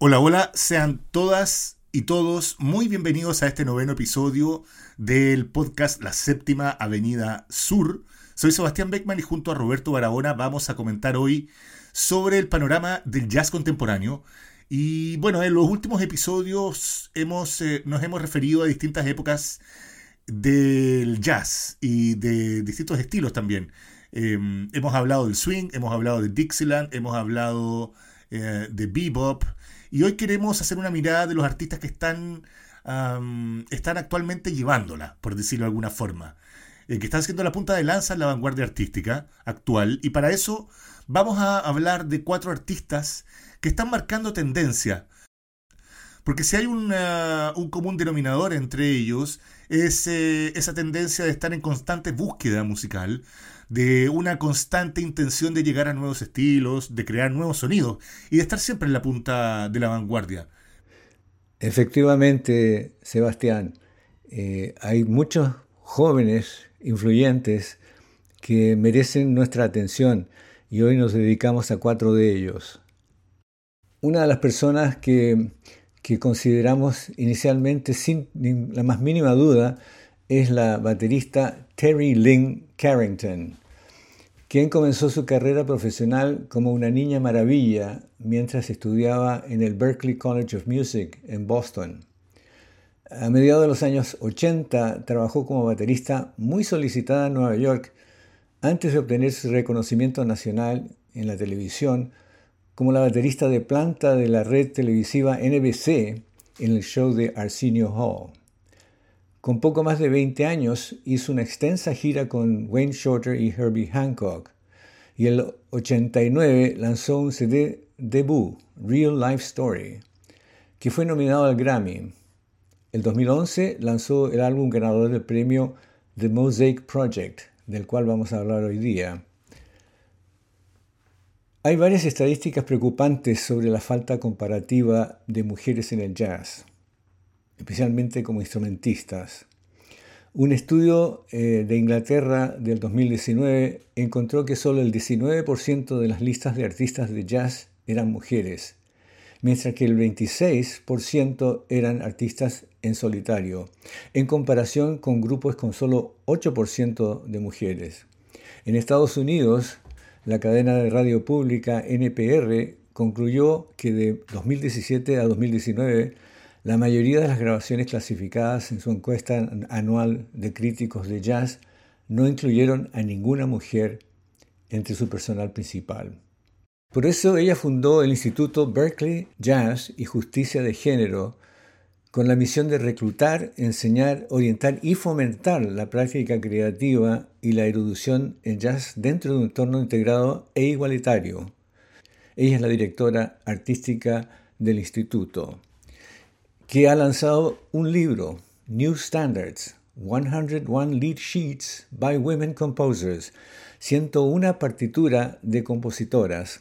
Hola, hola, sean todas y todos muy bienvenidos a este noveno episodio del podcast La Séptima Avenida Sur. Soy Sebastián Beckman y junto a Roberto Barahona vamos a comentar hoy sobre el panorama del jazz contemporáneo. Y bueno, en los últimos episodios hemos, eh, nos hemos referido a distintas épocas del jazz y de distintos estilos también. Em, hemos hablado del swing, hemos hablado de Dixieland, hemos hablado eh, de bebop, y hoy queremos hacer una mirada de los artistas que están, están actualmente llevándola, por decirlo de alguna forma. Eh, que están haciendo la punta de lanza en la vanguardia artística actual. Y para eso vamos a hablar de cuatro artistas que están marcando tendencia. Porque si hay un común denominador entre ellos, es eh, esa tendencia de estar en constante búsqueda musical, de una constante intención de llegar a nuevos estilos, de crear nuevos sonidos y de estar siempre en la punta de la vanguardia. Efectivamente, Sebastián, eh, hay muchos jóvenes influyentes que merecen nuestra atención y hoy nos dedicamos a cuatro de ellos. Una de las personas que, que consideramos inicialmente sin la más mínima duda es la baterista Terry Lynn Carrington, quien comenzó su carrera profesional como una niña maravilla mientras estudiaba en el Berklee College of Music en Boston. A mediados de los años 80 trabajó como baterista muy solicitada en Nueva York antes de obtener su reconocimiento nacional en la televisión como la baterista de planta de la red televisiva NBC en el show de Arsenio Hall. Con poco más de 20 años hizo una extensa gira con Wayne Shorter y Herbie Hancock y el 89 lanzó un CD debut, Real Life Story, que fue nominado al Grammy. El 2011 lanzó el álbum ganador del premio The Mosaic Project, del cual vamos a hablar hoy día. Hay varias estadísticas preocupantes sobre la falta comparativa de mujeres en el jazz especialmente como instrumentistas. Un estudio eh, de Inglaterra del 2019 encontró que solo el 19% de las listas de artistas de jazz eran mujeres, mientras que el 26% eran artistas en solitario, en comparación con grupos con solo 8% de mujeres. En Estados Unidos, la cadena de radio pública NPR concluyó que de 2017 a 2019 la mayoría de las grabaciones clasificadas en su encuesta anual de críticos de jazz no incluyeron a ninguna mujer entre su personal principal. Por eso ella fundó el Instituto Berkeley Jazz y Justicia de Género con la misión de reclutar, enseñar, orientar y fomentar la práctica creativa y la erudición en jazz dentro de un entorno integrado e igualitario. Ella es la directora artística del instituto que ha lanzado un libro, New Standards, 101 Lead Sheets by Women Composers, 101 partitura de compositoras.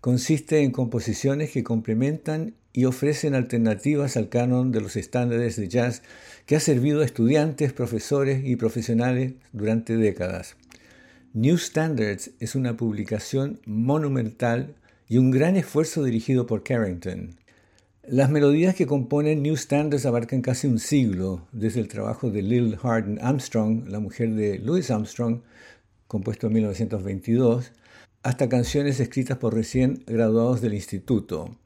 Consiste en composiciones que complementan y ofrecen alternativas al canon de los estándares de jazz que ha servido a estudiantes, profesores y profesionales durante décadas. New Standards es una publicación monumental y un gran esfuerzo dirigido por Carrington. Las melodías que componen New Standards abarcan casi un siglo, desde el trabajo de Lil Hardin Armstrong, la mujer de Louis Armstrong, compuesto en 1922, hasta canciones escritas por recién graduados del instituto.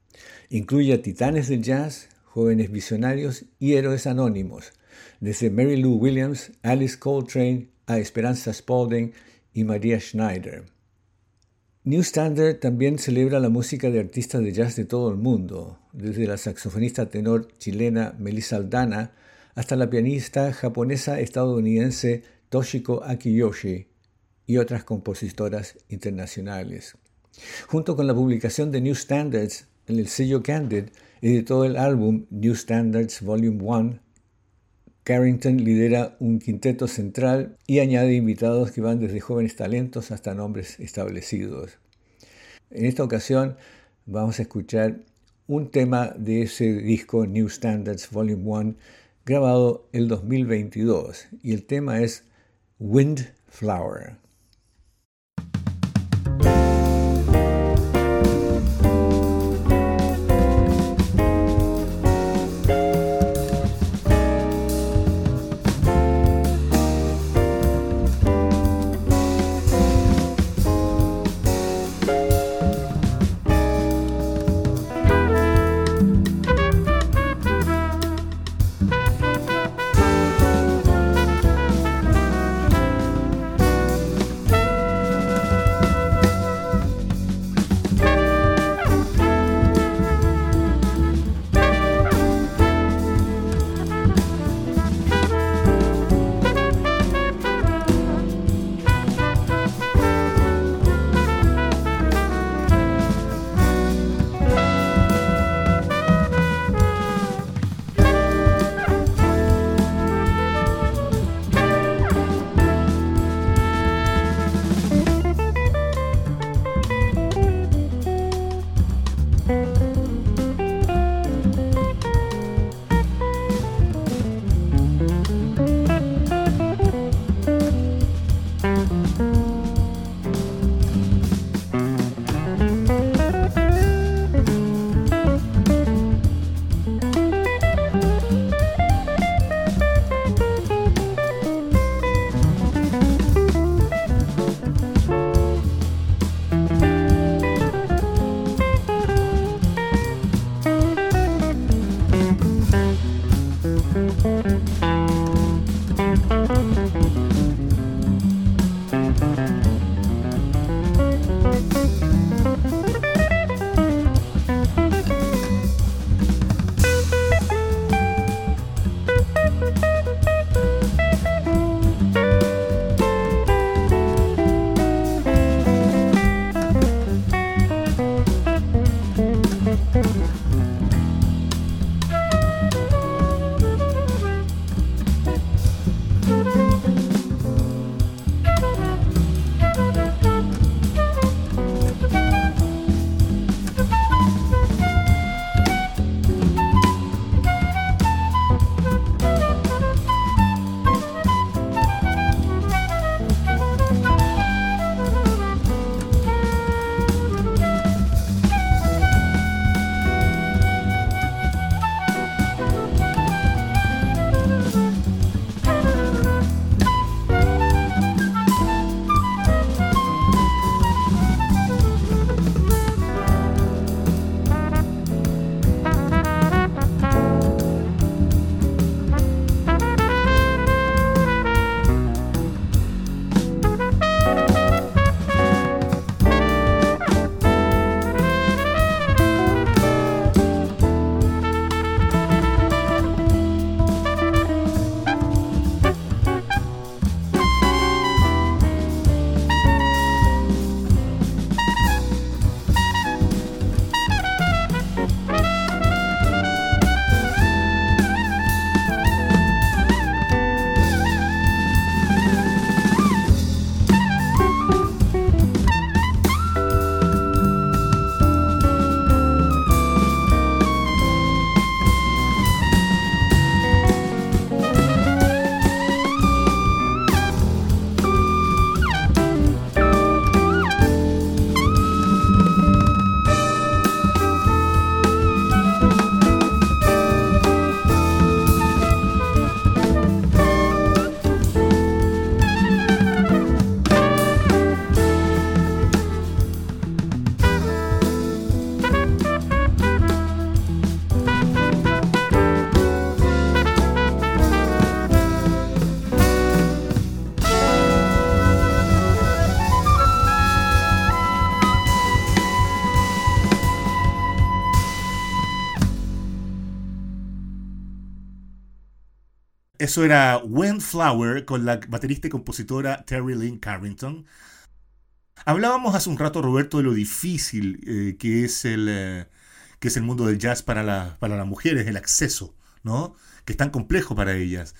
Incluye a titanes del jazz, jóvenes visionarios y héroes anónimos, desde Mary Lou Williams, Alice Coltrane a Esperanza Spalding y Maria Schneider. New Standard también celebra la música de artistas de jazz de todo el mundo, desde la saxofonista tenor chilena Melissa Aldana hasta la pianista japonesa estadounidense Toshiko Akiyoshi y otras compositoras internacionales. Junto con la publicación de New Standards, en el sello Candid editó el álbum New Standards Volume 1. Carrington lidera un quinteto central y añade invitados que van desde jóvenes talentos hasta nombres establecidos. En esta ocasión vamos a escuchar un tema de ese disco New Standards Volume 1 grabado el 2022 y el tema es Windflower. Eso era Flower con la baterista y compositora Terry Lynn Carrington. Hablábamos hace un rato, Roberto, de lo difícil eh, que, es el, eh, que es el mundo del jazz para, para las mujeres, el acceso, ¿no? Que es tan complejo para ellas.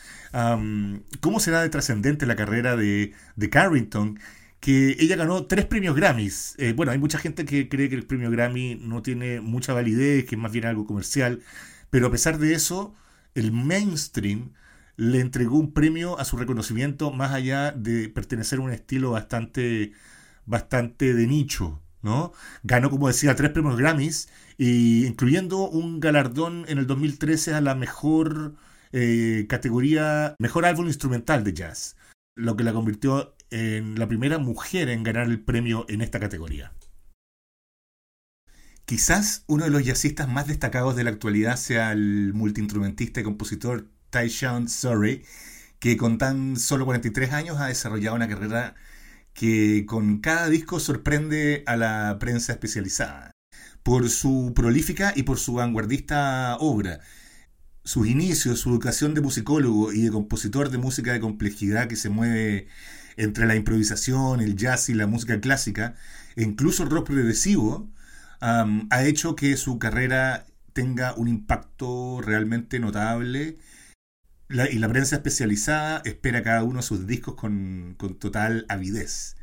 ¿Cómo será de trascendente la carrera de, de, Carrington? Que ella ganó tres premios Grammys. Eh, bueno, hay mucha gente que cree que el premio Grammy no tiene mucha validez, que es más bien algo comercial, pero a pesar de eso, el mainstream le entregó un premio a su reconocimiento más allá de pertenecer a un estilo bastante, bastante de nicho. ¿no? Ganó, como decía, tres premios Grammys, y incluyendo un galardón en el 2013 a la mejor eh, categoría, mejor álbum instrumental de jazz, lo que la convirtió en la primera mujer en ganar el premio en esta categoría. Quizás uno de los jazzistas más destacados de la actualidad sea el multiinstrumentista y compositor Tyshawn que con tan solo 43 años ha desarrollado una carrera que con cada disco sorprende a la prensa especializada por su prolífica y por su vanguardista obra. Sus inicios, su educación de musicólogo y de compositor de música de complejidad que se mueve entre la improvisación, el jazz y la música clásica, e incluso el rock progresivo, ha hecho que su carrera tenga un impacto realmente notable y la prensa especializada espera cada uno de sus discos con, total avidez.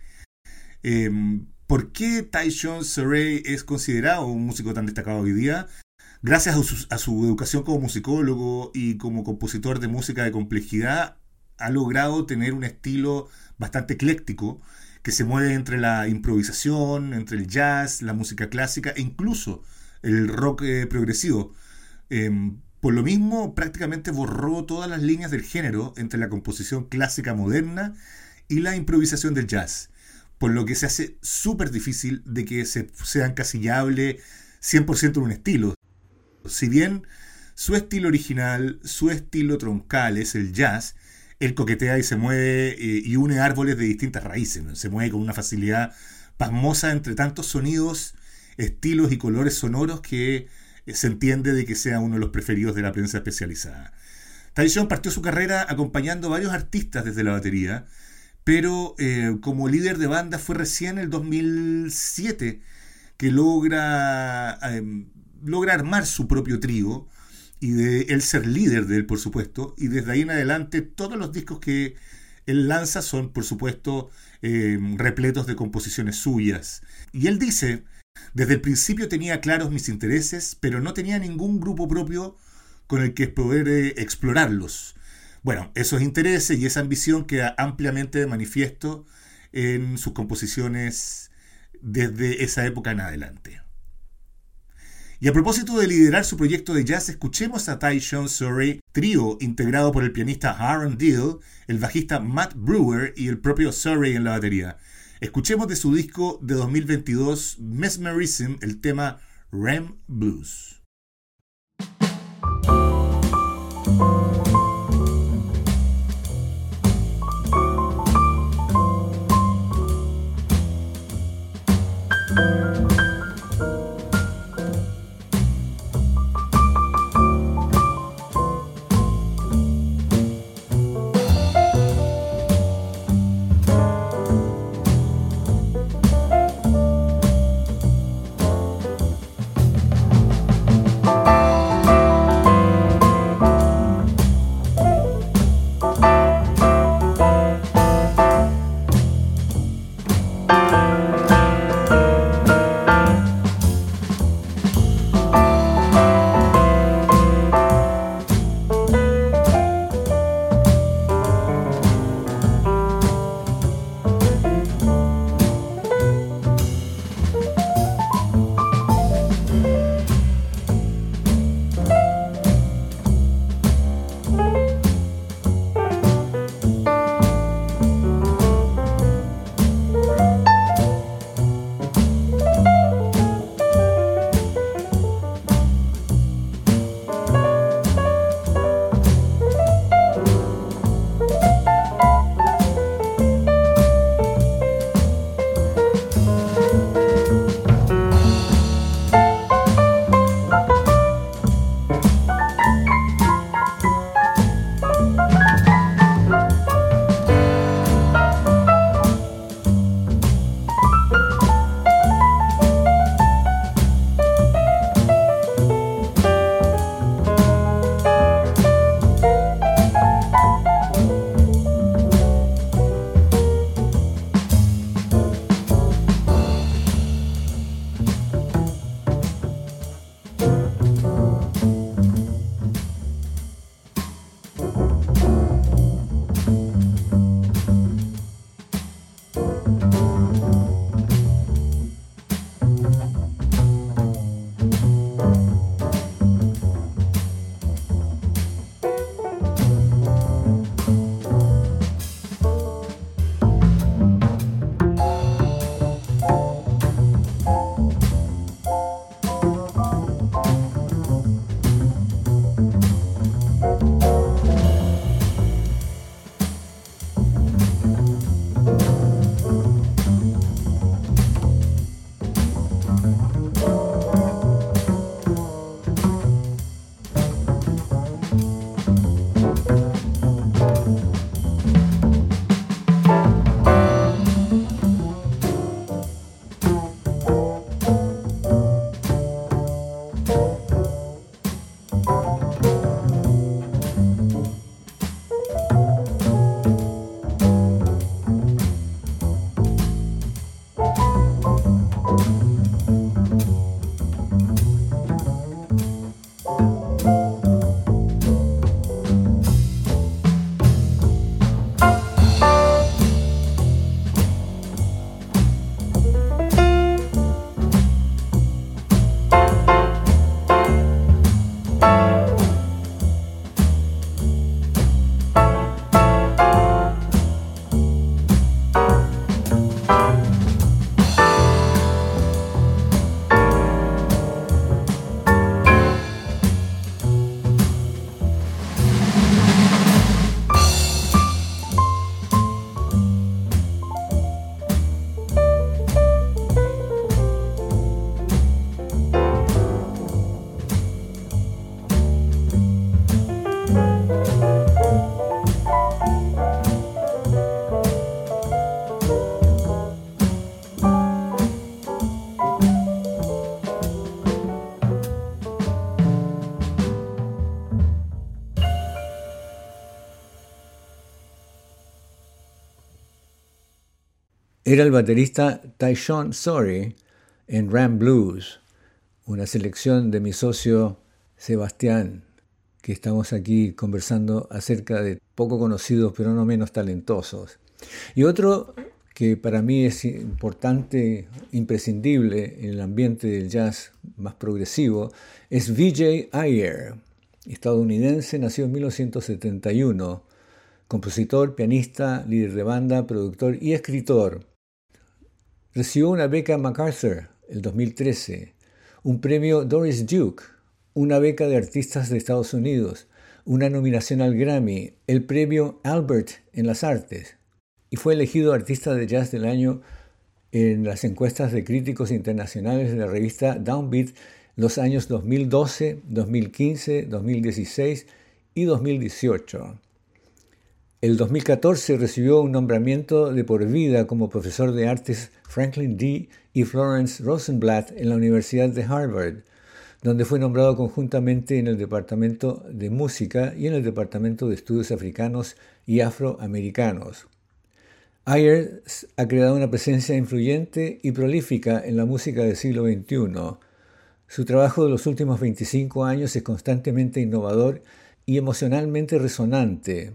Em, ¿Por qué Tyson Surrey es considerado un músico tan destacado hoy día? Gracias a su, educación como musicólogo y como compositor de música de complejidad, ha logrado tener un estilo bastante ecléctico que se mueve entre la improvisación, entre el jazz, la música clásica e incluso el rock eh, progresivo. Em, por lo mismo, prácticamente borró todas las líneas del género entre la composición clásica moderna y la improvisación del jazz, por lo que se hace súper difícil de que se sea encasillable 100% en un estilo. Si bien su estilo original, su estilo troncal es el jazz, él coquetea y se mueve eh, y une árboles de distintas raíces, se mueve con una facilidad pasmosa entre tantos sonidos, estilos y colores sonoros que se entiende de que sea uno de los preferidos de la prensa especializada. Tyson partió su carrera acompañando a varios artistas desde la batería, pero eh, como líder de banda fue recién el 2007 que logra, em, logra armar su propio trío y de él ser líder de él, por supuesto, y desde ahí en adelante todos los discos que él lanza son, por supuesto, em, repletos de composiciones suyas. Y él dice desde el principio tenía claros mis intereses, pero no tenía ningún grupo propio con el que poder eh, explorarlos. Bueno, esos intereses y esa ambición queda ampliamente de manifiesto en sus composiciones desde esa época en adelante. Y a propósito de liderar su proyecto de jazz, escuchemos a Tyshawn Surrey, trío integrado por el pianista Aaron Deal, el bajista Matt Brewer y el propio Surrey en la batería. Escuchemos de su disco de 2022, Mesmerism, el tema Rem Blues. Era el baterista Tyshawn Sorry en Ram Blues, una selección de mi socio Sebastián, que estamos aquí conversando acerca de poco conocidos pero no menos talentosos. Y otro que para mí es importante, imprescindible en el ambiente del jazz más progresivo, es Vijay Iyer, estadounidense, nació en 1971, compositor, pianista, líder de banda, productor y escritor. Recibió una beca MacArthur el 2013, un premio Doris Duke, una beca de artistas de Estados Unidos, una nominación al Grammy, el premio Albert en las artes, y fue elegido artista de jazz del año en las encuestas de críticos internacionales de la revista Downbeat los años 2012, 2015, 2016 y 2018. El 2014 recibió un nombramiento de por vida como profesor de artes Franklin D. y Florence Rosenblatt en la Universidad de Harvard, donde fue nombrado conjuntamente en el Departamento de Música y en el Departamento de Estudios Africanos y Afroamericanos. Ayer ha creado una presencia influyente y prolífica en la música del siglo XXI. Su trabajo de los últimos 25 años es constantemente innovador y emocionalmente resonante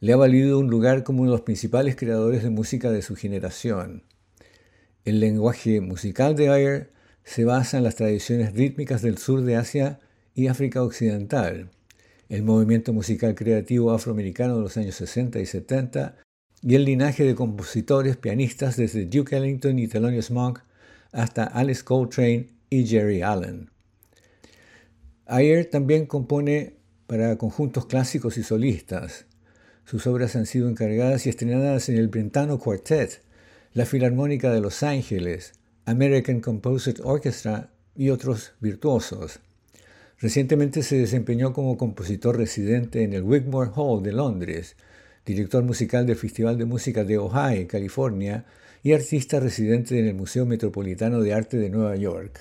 le ha valido un lugar como uno de los principales creadores de música de su generación. El lenguaje musical de Ayer se basa en las tradiciones rítmicas del sur de Asia y África Occidental, el movimiento musical creativo afroamericano de los años 60 y 70 y el linaje de compositores pianistas desde Duke Ellington y Thelonious Monk hasta Alice Coltrane y Jerry Allen. Ayer también compone para conjuntos clásicos y solistas, sus obras han sido encargadas y estrenadas en el Brentano Quartet, la Filarmónica de Los Ángeles, American Composite Orchestra y otros virtuosos. Recientemente se desempeñó como compositor residente en el Wigmore Hall de Londres, director musical del Festival de Música de Ohio, California, y artista residente en el Museo Metropolitano de Arte de Nueva York.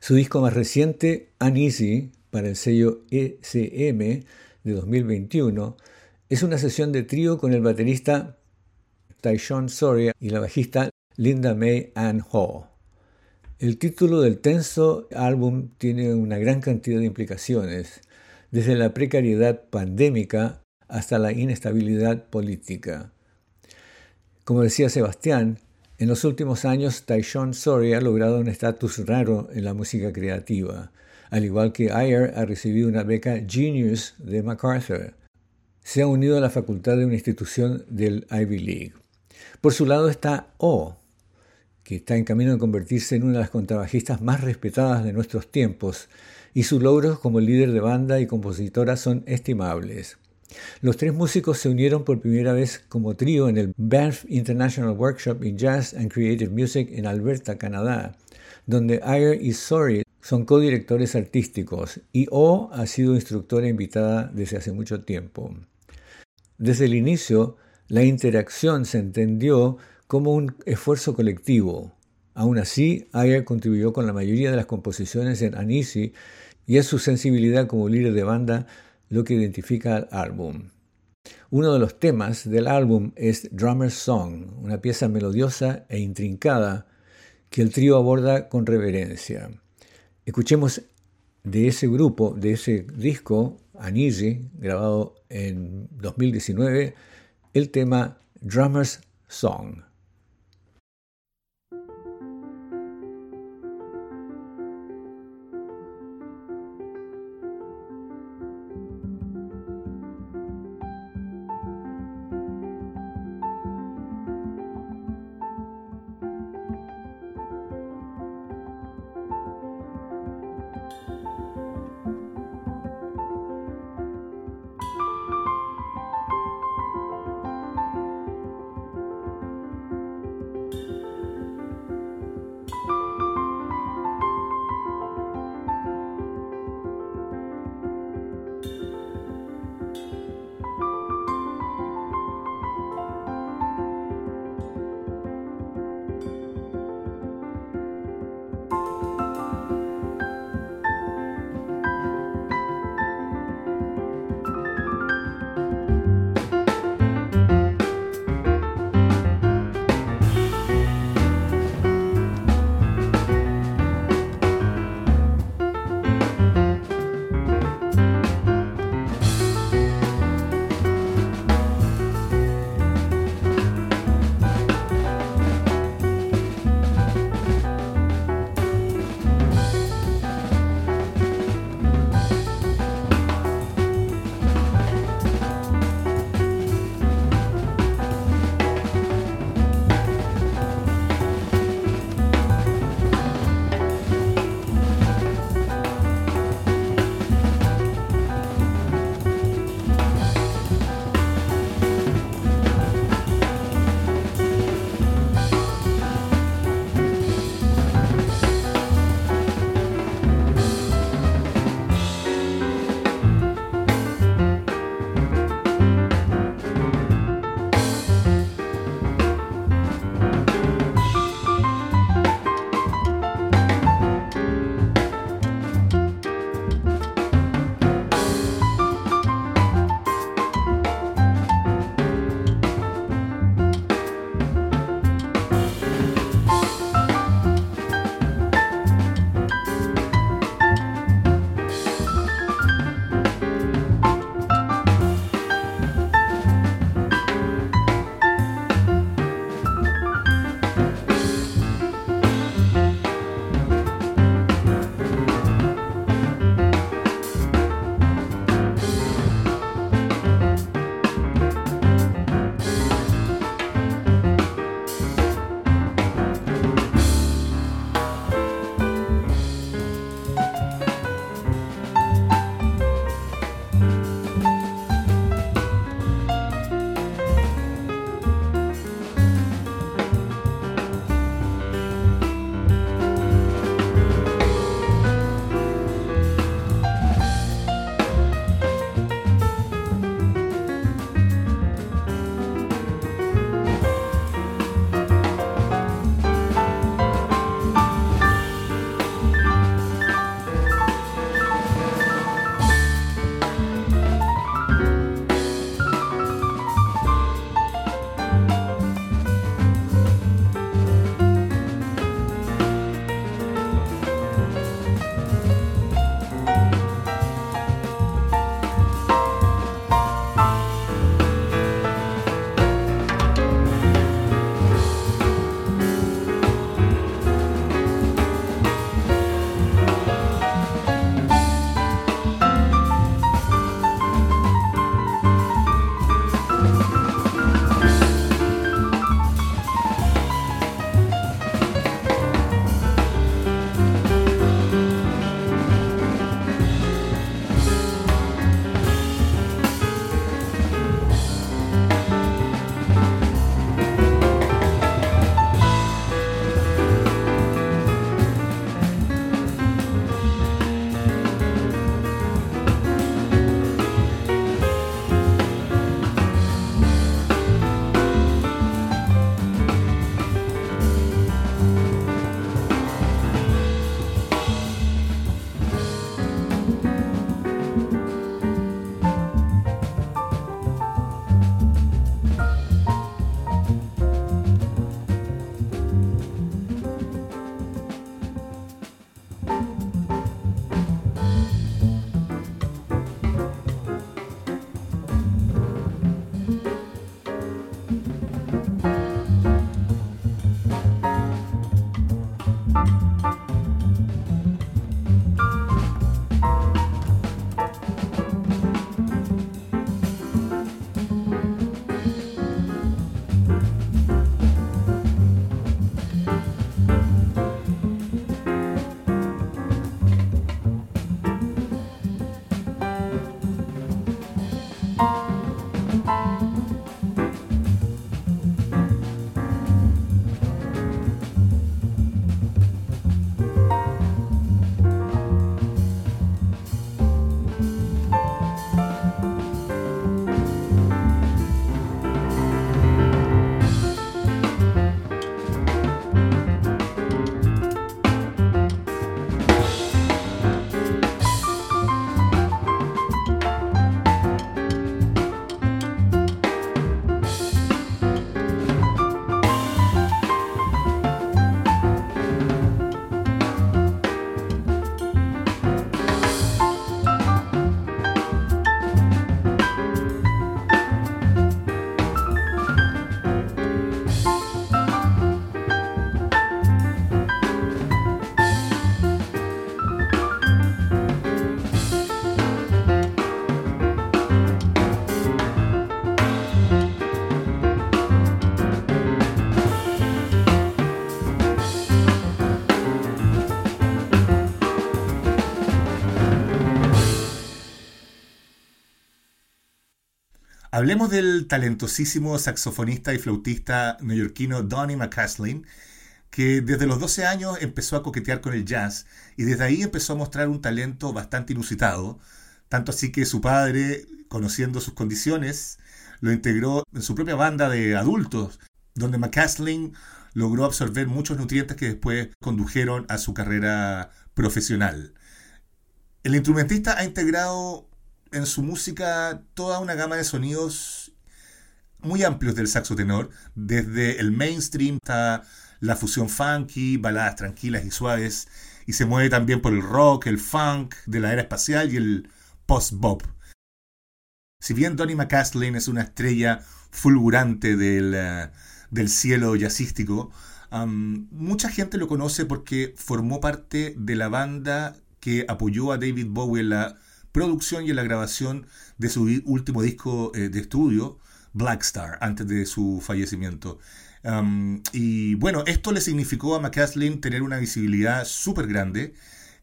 Su disco más reciente, Uneasy, para el sello ECM, de 2021 es una sesión de trío con el baterista Tyshawn Soria y la bajista Linda May Ann Ho. El título del tenso álbum tiene una gran cantidad de implicaciones, desde la precariedad pandémica hasta la inestabilidad política. Como decía Sebastián, en los últimos años Tyshawn Soria ha logrado un estatus raro en la música creativa al igual que Ayer ha recibido una beca Genius de MacArthur. Se ha unido a la facultad de una institución del Ivy League. Por su lado está O, que está en camino de convertirse en una de las contrabajistas más respetadas de nuestros tiempos, y sus logros como líder de banda y compositora son estimables. Los tres músicos se unieron por primera vez como trío en el Banff International Workshop in Jazz and Creative Music en Alberta, Canadá, donde Ayer y Sorry son codirectores artísticos y O ha sido instructora invitada desde hace mucho tiempo. Desde el inicio, la interacción se entendió como un esfuerzo colectivo. Aún así, Ayer contribuyó con la mayoría de las composiciones en Anisi y es su sensibilidad como líder de banda lo que identifica al álbum. Uno de los temas del álbum es Drummer's Song, una pieza melodiosa e intrincada que el trío aborda con reverencia. Escuchemos de ese grupo, de ese disco, Anisi, grabado en 2019, el tema Drummer's Song. Hablemos del talentosísimo saxofonista y flautista neoyorquino Donny McCaslin, que desde los 12 años empezó a coquetear con el jazz y desde ahí empezó a mostrar un talento bastante inusitado, tanto así que su padre, conociendo sus condiciones, lo integró en su propia banda de adultos, donde McCaslin logró absorber muchos nutrientes que después condujeron a su carrera profesional. El instrumentista ha integrado en su música toda una gama de sonidos muy amplios del saxo tenor, desde el mainstream hasta la fusión funky, baladas tranquilas y suaves, y se mueve también por el rock, el funk de la era espacial y el post-bop. Si bien Donny McCaslin es una estrella fulgurante del, eh, del cielo jazzístico, mucha gente lo conoce porque formó parte de la banda que apoyó a David Bowie en la producción y la grabación de su último disco eh, de estudio, Black Star, antes de su fallecimiento. y bueno, esto le significó a McCaslin tener una visibilidad súper grande,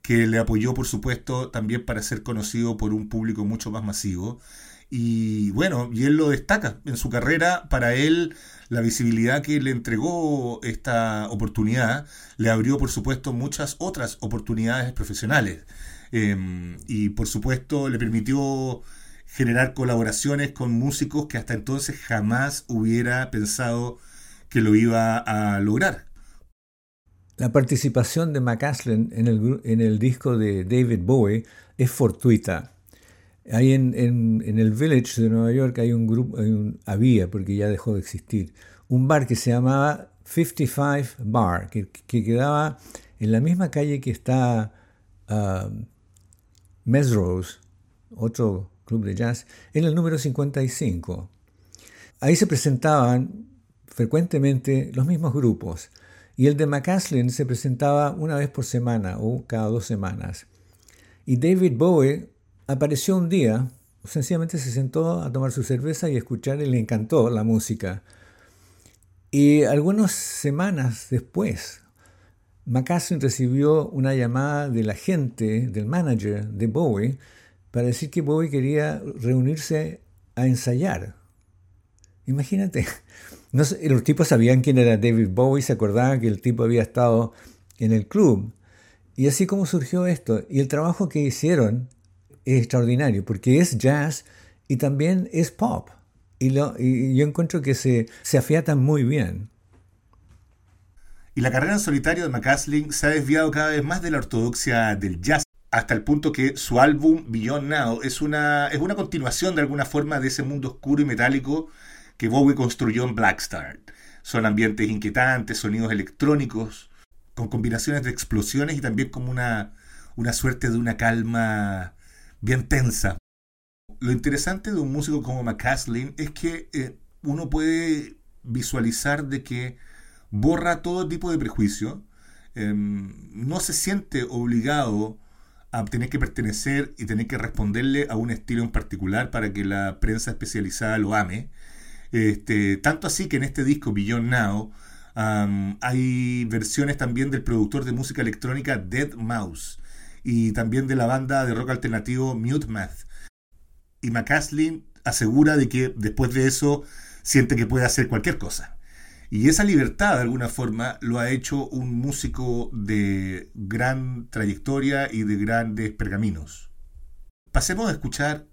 que le apoyó, por supuesto, también para ser conocido por un público mucho más masivo. Y bueno, y él lo destaca en su carrera, para él la visibilidad que le entregó esta oportunidad le abrió, por supuesto, muchas otras oportunidades profesionales. Em, y por supuesto le permitió generar colaboraciones con músicos que hasta entonces jamás hubiera pensado que lo iba a lograr. La participación de McCaslin en el, en el disco de David Bowie es fortuita. Ahí en, el Village de Nueva York hay un grupo, había, porque ya dejó de existir, un bar que se llamaba 55 Bar, que, quedaba en la misma calle que está uh, Mesrose, otro club de jazz, en el número 55. Ahí se presentaban frecuentemente los mismos grupos y el de McCaslin se presentaba una vez por semana o cada dos semanas. Y David Bowie apareció un día, sencillamente se sentó a tomar su cerveza y escuchar y le encantó la música. Y algunas semanas después, McCaslin recibió una llamada de la gente, del manager de Bowie, para decir que Bowie quería reunirse a ensayar. Imagínate, los tipos sabían quién era David Bowie, se acordaban que el tipo había estado en el club. Y así como surgió esto. Y el trabajo que hicieron es extraordinario, porque es jazz y también es pop. Y yo encuentro que se, se afiatan muy bien. Y la carrera en solitario de McCaslin se ha desviado cada vez más de la ortodoxia del jazz, hasta el punto que su álbum Beyond Now es una, es una continuación de alguna forma de ese mundo oscuro y metálico que Bowie construyó en Black Star. Son ambientes inquietantes, sonidos electrónicos, con combinaciones de explosiones y también como una, una suerte de una calma bien tensa. Lo interesante de un músico como McCaslin es que eh, uno puede visualizar de que borra todo tipo de prejuicio, em, no se siente obligado a tener que pertenecer y tener que responderle a un estilo en particular para que la prensa especializada lo ame. Este, tanto así que en este disco Beyond Now hay versiones también del productor de música electrónica Dead Mouse y también de la banda de rock alternativo Mute Math. Y McCaslin asegura de que después de eso siente que puede hacer cualquier cosa. Y esa libertad, de alguna forma, lo ha hecho un músico de gran trayectoria y de grandes pergaminos. Pasemos a escuchar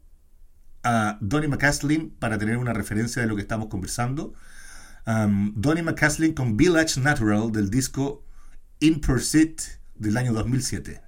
a Donny McCaslin para tener una referencia de lo que estamos conversando. Um, Donny McCaslin con Village Natural del disco In Pursuit del año 2007.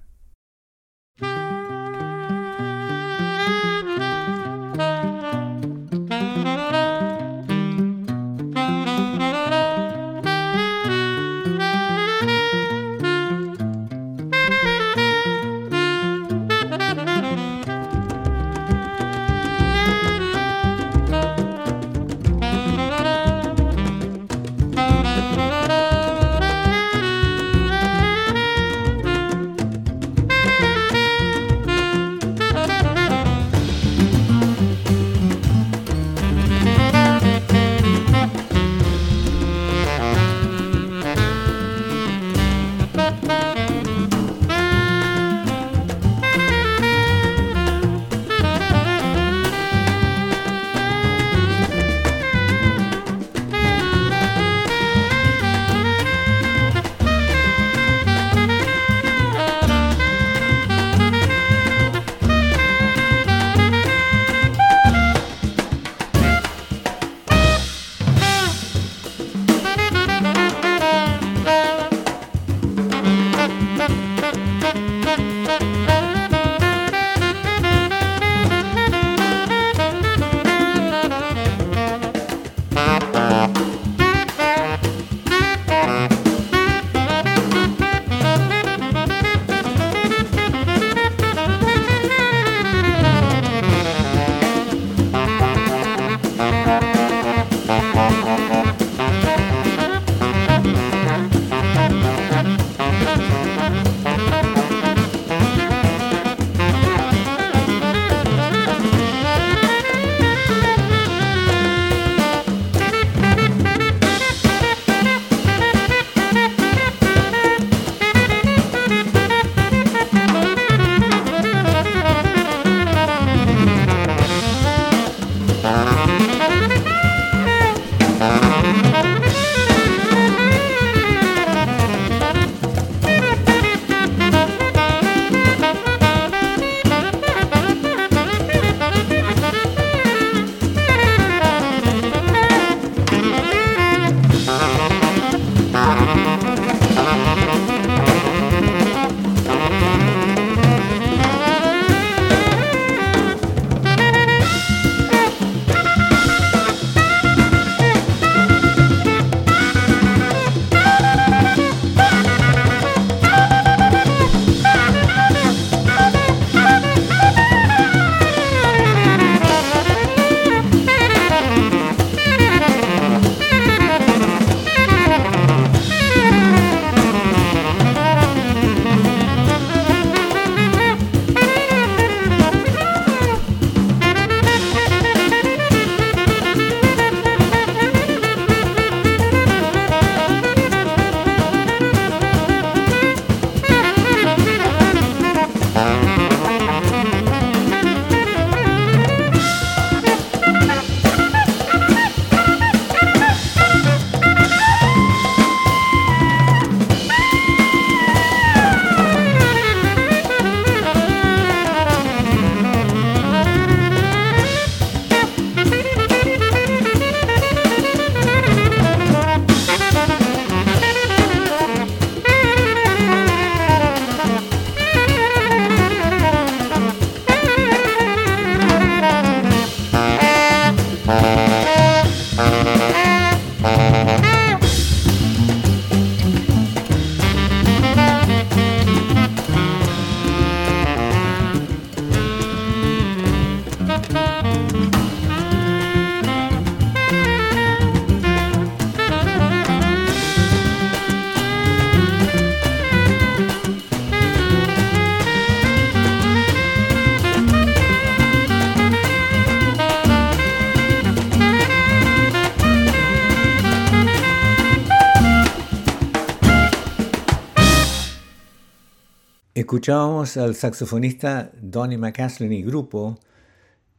Escuchábamos al saxofonista Donny McCaslin y grupo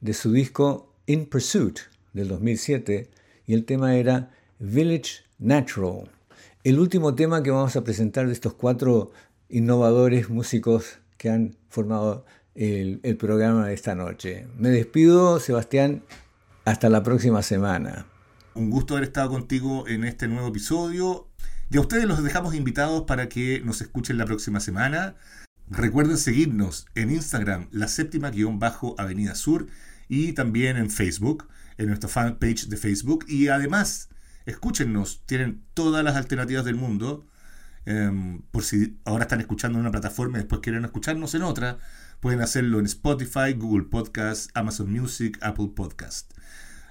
de su disco In Pursuit del 2007 y el tema era Village Natural. El último tema que vamos a presentar de estos cuatro innovadores músicos que han formado el, el programa de esta noche. Me despido, Sebastián, hasta la próxima semana. Un gusto haber estado contigo en este nuevo episodio. Y a ustedes los dejamos invitados para que nos escuchen la próxima semana. Recuerden seguirnos en Instagram, la séptima guion bajo Avenida Sur, y también en Facebook, en nuestra fanpage de Facebook. Y además, escúchennos, tienen todas las alternativas del mundo. Em, por si ahora están escuchando en una plataforma y después quieren escucharnos en otra, pueden hacerlo en Spotify, Google Podcast, Amazon Music, Apple Podcast.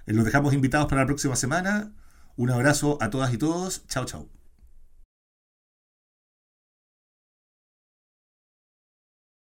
Los dejamos invitados para la próxima semana. Un abrazo a todas y todos. Chao, chao.